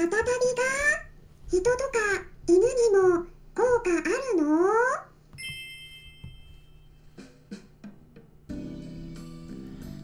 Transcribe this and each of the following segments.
またたびが人とか犬にも効果あるの？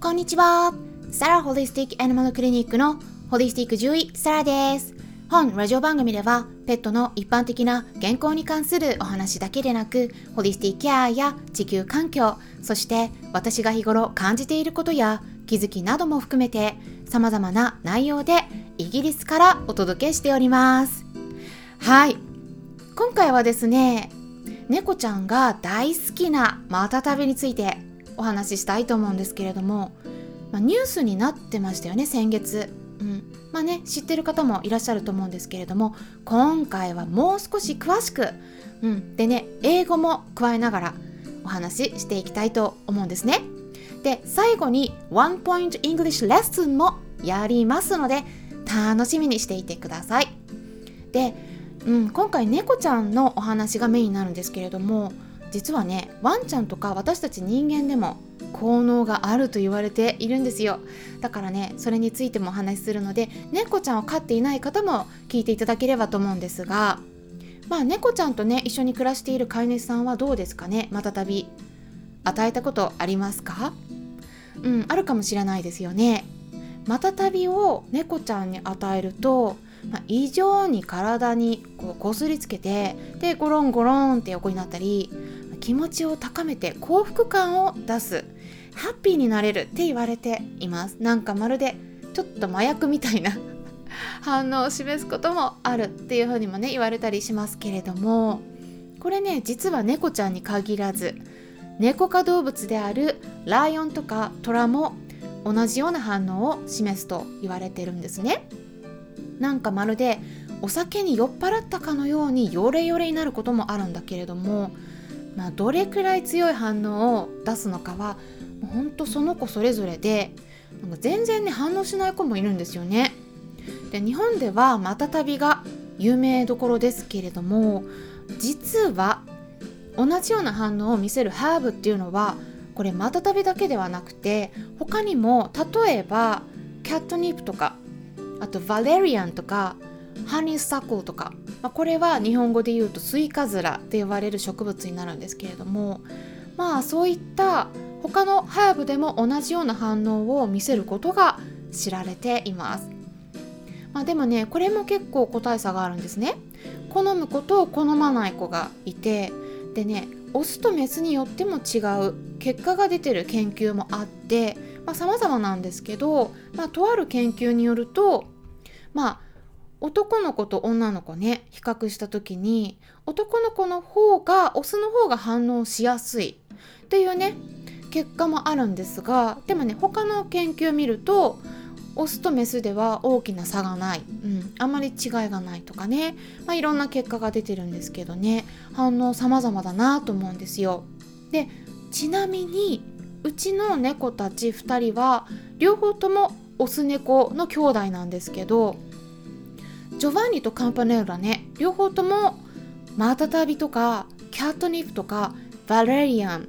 こんにちは。サラホリスティックアニマルクリニックのホリスティック獣医サラです。本ラジオ番組ではペットの一般的な健康に関するお話だけでなくホリスティックケアや地球環境そして私が日頃感じていることや気づきなども含めて様々な内容でイギリスからお届けしております。はい。今回はですね猫ちゃんが大好きなマタタビについてお話ししたいと思うんですけれども、ま、ニュースになってましたよね先月。うん。まあね知ってる方もいらっしゃると思うんですけれども今回はもう少し詳しく、うん、でね英語も加えながらお話ししていきたいと思うんですね。で最後にワンポイントイングリッシュレッスンもやりますので楽しみにしていてください。で、うん、今回猫ちゃんのお話がメインになるんですけれども実はねワンちゃんとか私たち人間でも効能があると言われているんですよ。だからねそれについてもお話しするので猫ちゃんを飼っていない方も聞いていただければと思うんですがまあ猫ちゃんとね一緒に暮らしている飼い主さんはどうですかね？またたび与えたことありますか？うんあるかもしれないですよね。またたびを猫ちゃんに与えると、まあ、異常に体にこう擦りつけてでゴロンゴロンって横になったり気持ちを高めて幸福感を出すハッピーになれるって言われています。なんかまるでちょっと麻薬みたいな反応を示すこともあるっていうふうにもね言われたりしますけれどもこれね実は猫ちゃんに限らず猫科動物であるライオンとかトラも同じような反応を示すと言われてるんですねなんかまるでお酒に酔っ払ったかのようにヨレヨレになることもあるんだけれどもまあ、どれくらい強い反応を出すのかはほんとその子それぞれでなんか全然ね反応しない子もいるんですよね。で日本ではマタタビが有名どころですけれども実は同じような反応を見せるハーブっていうのはこれマタタビだけではなくて他にも例えばキャットニップとかあとバレリアンとかハニーサコルとか、まあ、これは日本語で言うとスイカズラって呼ばれる植物になるんですけれどもまあそういった他のハーブでも同じような反応を見せることが知られています。まあ、でもねこれも結構個体差があるんですね。好む子と好まない子がいてでねオスとメスによっても違う。結果が出てる研究もあってさまざ、まなんですけど、まあ、とある研究によるとまあ男の子と女の子ね比較した時に男の子の方がオスの方が反応しやすいっていうね結果もあるんですがでもね他の研究を見るとオスとメスでは大きな差がない、うん、あんまり違いがないとかね、まあ、いろんな結果が出てるんですけどね。反応様々だなと思うんですよ。でちなみにうちの猫たち2人は両方ともオス猫の兄弟なんですけどジョバンニとカンパネルラね。両方ともマタタビとかキャットニップとかバレリアン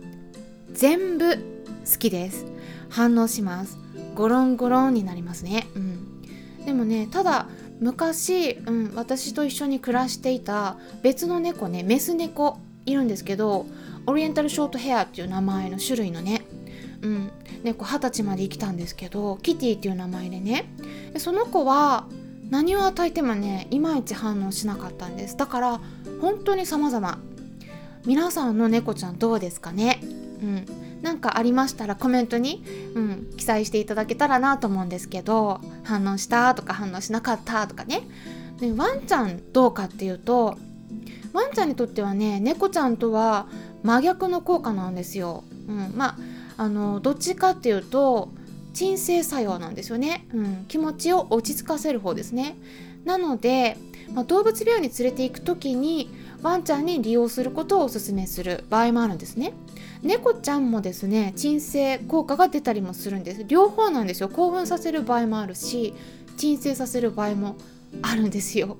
全部好きです。反応します。ゴロンゴロンになりますね。うん。でもねただ昔、うん、私と一緒に暮らしていた別の猫ねメス猫いるんですけどオリエンタルショートヘアっていう名前の種類のねうん。猫二十歳まで生きたんですけどキティっていう名前でね。でその子は何を与えてもねいまいち反応しなかったんです。だから本当に様々。皆さんの猫ちゃんどうですかね？うん。なんかありましたらコメントに、うん、記載していただけたらなと思うんですけど反応したとか反応しなかったとかね。でワンちゃんどうかっていうとワンちゃんにとってはね猫ちゃんとは真逆の効果なんですよ。うん、まあのどっちかっていうと鎮静作用なんですよね、うん、気持ちを落ち着かせる方ですね。なので、まあ、動物病院に連れて行く時にワンちゃんに利用することをおすすめする場合もあるんですね。猫ちゃんもですね鎮静効果が出たりもするんです。両方なんですよ。興奮させる場合もあるし鎮静させる場合もあるんですよ。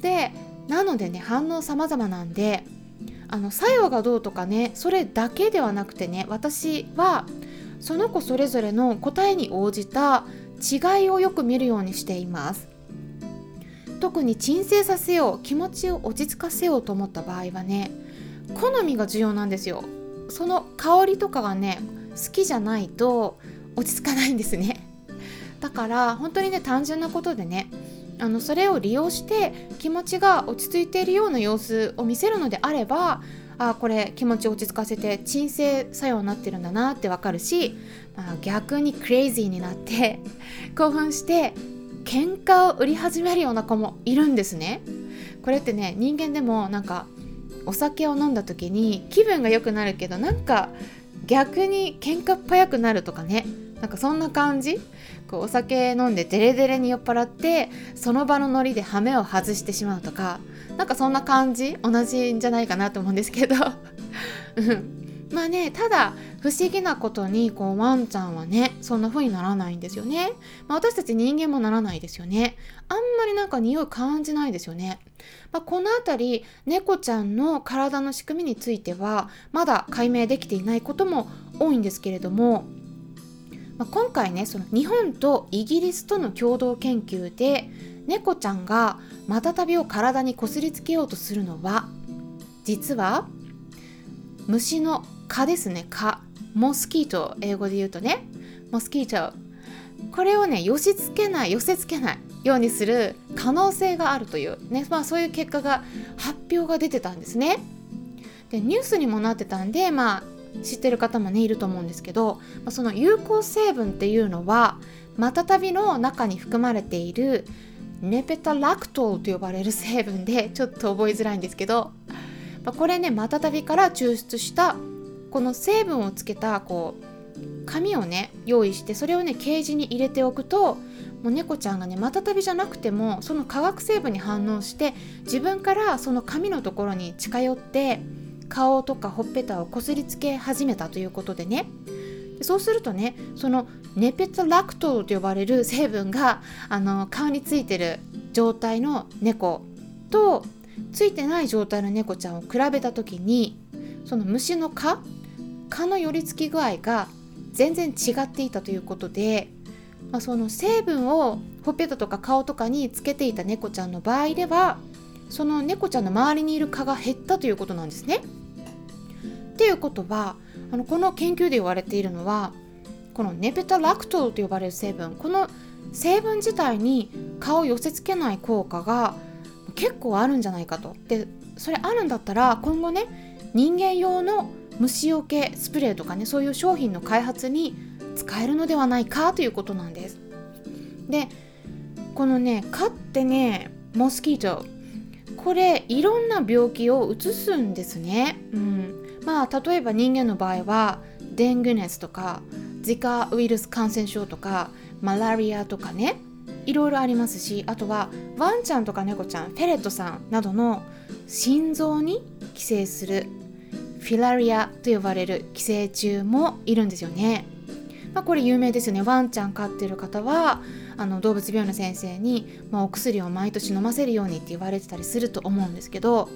でなのでね反応様々なんであの作用がどうとかねそれだけではなくてね私はその子それぞれの答えに応じた違いをよく見るようにしています。特に鎮静させよう気持ちを落ち着かせようと思った場合はね好みが重要なんですよ。その香りとかがね好きじゃないと落ち着かないんですね だから本当にね単純なことでねあのそれを利用して気持ちが落ち着いているような様子を見せるのであればあこれ気持ち落ち着かせて鎮静作用になってるんだなってわかるし、まあ、逆にクレイジーになって 興奮して喧嘩を売り始めるような子もいるんですね。これってね人間でもなんかお酒を飲んだ時に気分が良くなるけどなんか逆に喧嘩っ早くなるとかね。なんかそんな感じ。こうお酒飲んでデレデレに酔っ払ってその場のノリでハメを外してしまうとか。なんかそんな感じ。同じんじゃないかなと思うんですけど。まあねただ不思議なことにこうワンちゃんはねそんな風にならないんですよね、まあ、私たち人間もならないですよね。あんまりなんか匂い感じないですよね、まあ、この辺り猫ちゃんの体の仕組みについてはまだ解明できていないことも多いんですけれどもまあ、今回ねその日本とイギリスとの共同研究で猫ちゃんがマタタビを体にこすりつけようとするのは実は虫の蚊ですね。蚊。モスキート英語で言うとねモスキートこれをね寄し付けない寄せ付けないようにする可能性があるというね、まあ、そういう結果が発表が出てたんですね。でニュースにもなってたんでまあ知ってる方もねいると思うんですけど、まあ、その有効成分っていうのはマタタビの中に含まれているネペタラクトルと呼ばれる成分でちょっと覚えづらいんですけど、ま、これねマタタビから抽出したこの成分をつけたこう紙をね用意してそれをねケージに入れておくともう猫ちゃんがねマタタビじゃなくてもその化学成分に反応して自分からその紙のところに近寄って顔とかほっぺたをこすりつけ始めたということでね。そうするとねそのネペタラクトと呼ばれる成分があの顔についてる状態の猫とついてない状態の猫ちゃんを比べた時にその虫の蚊蚊の寄り付き具合が全然違っていたということで、まあ、その成分をほっぺたとか顔とかにつけていた猫ちゃんの場合ではその猫ちゃんの周りにいる蚊が減ったということなんですね。っていうことはあのこの研究で言われているのはこのネペタラクトと呼ばれる成分この成分自体に蚊を寄せ付けない効果が結構あるんじゃないかと。でそれあるんだったら今後ね人間用の虫除けスプレーとかねそういう商品の開発に使えるのではないかということなんです。でこのね蚊ってねモスキートこれいろんな病気をうつすんですね。うん、まあ例えば人間の場合はデング熱とか自家ウイルス感染症とかマラリアとかねいろいろありますしあとはワンちゃんとか猫ちゃんフェレットさんなどの心臓に寄生するフィラリアと呼ばれる寄生虫もいるんですよね。まあ、これ有名ですよねワンちゃん飼ってる方はあの動物病院の先生に、まあ、お薬を毎年飲ませるようにって言われてたりすると思うんですけど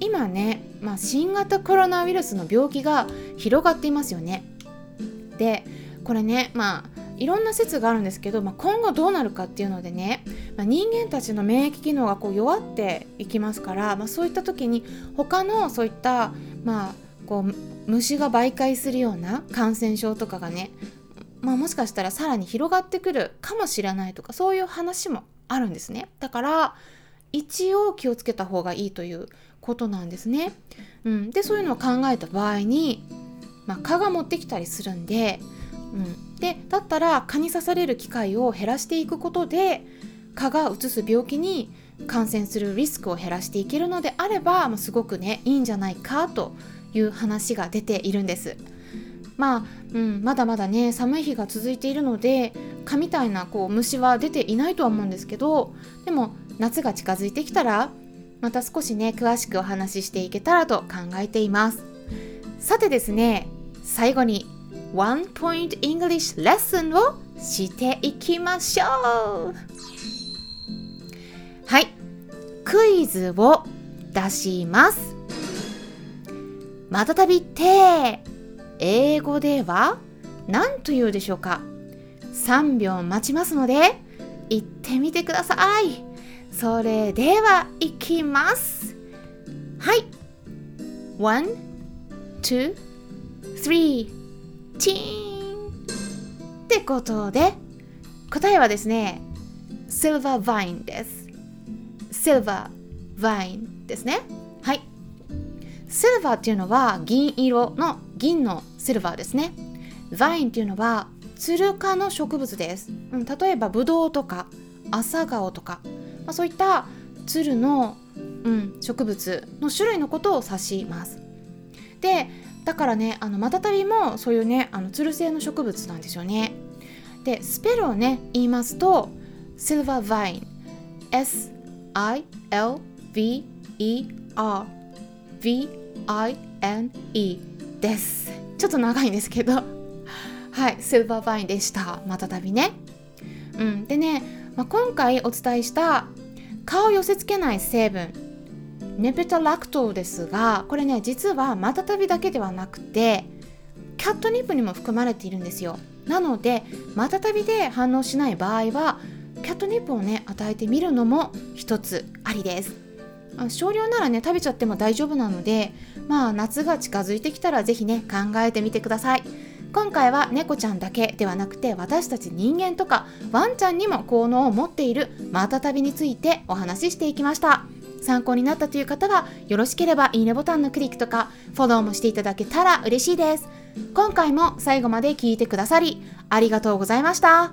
今ね、まあ、新型コロナウイルスの病気が広がっていますよね。でこれねまあいろんな説があるんですけど、まあ、今後どうなるかっていうのでね、まあ、人間たちの免疫機能がこう弱っていきますから、まあ、そういった時に他のそういったまあこう虫が媒介するような感染症とかがねまあ、もしかしたらさらに広がってくるかもしれないとかそういう話もあるんですね。だから一応気をつけた方がいいということなんですね、うん、でそういうのを考えた場合に、まあ、蚊が持ってきたりするんで、うん、でだったら蚊に刺される機会を減らしていくことで蚊がうつす病気に感染するリスクを減らしていけるのであれば、まあ、すごくねいいんじゃないかという話が出ているんです。まあ、うん、まだまだね寒い日が続いているので蚊みたいなこう虫は出ていないとは思うんですけどでも夏が近づいてきたらまた少しね詳しくお話ししていけたらと考えていますさてですね最後にワンポイント English レッスンをしていきましょうはい。クイズを出します。またたびって英語では何と言うでしょうか。3秒待ちますので言ってみてください。それではいきます。はい。1 2 3チーンってことで答えはですね silver vine です。 silver vine ですね。はい。 silver っていうのは銀色の銀のシルバーですね。 vine っていうのはツル科の植物です、うん、例えばブドウとか朝顔とか、まあ、そういったツルの、うん、植物の種類のことを指します。でだからねあのマタタビもそういうねあのツル性の植物なんですよね。でスペルをね言いますとシルバーバイン ILVER V-I-N-E です。ちょっと長いんですけど。はい silver vine でした。またたびね。うんでね、まあ、今回お伝えした顔を寄せつけない成分。ネペタラクトですがこれね実はマタタビだけではなくてキャットニップにも含まれているんですよ。なのでマタタビで反応しない場合はキャットニップをね与えてみるのも一つありです。少量ならね食べちゃっても大丈夫なのでまあ夏が近づいてきたら是非ね考えてみてください。今回は猫ちゃんだけではなくて私たち人間とかワンちゃんにも効能を持っているマタタビについてお話ししていきました。参考になったという方はよろしければいいねボタンのクリックとかフォローもしていただけたら嬉しいです。今回も最後まで聞いてくださりありがとうございました。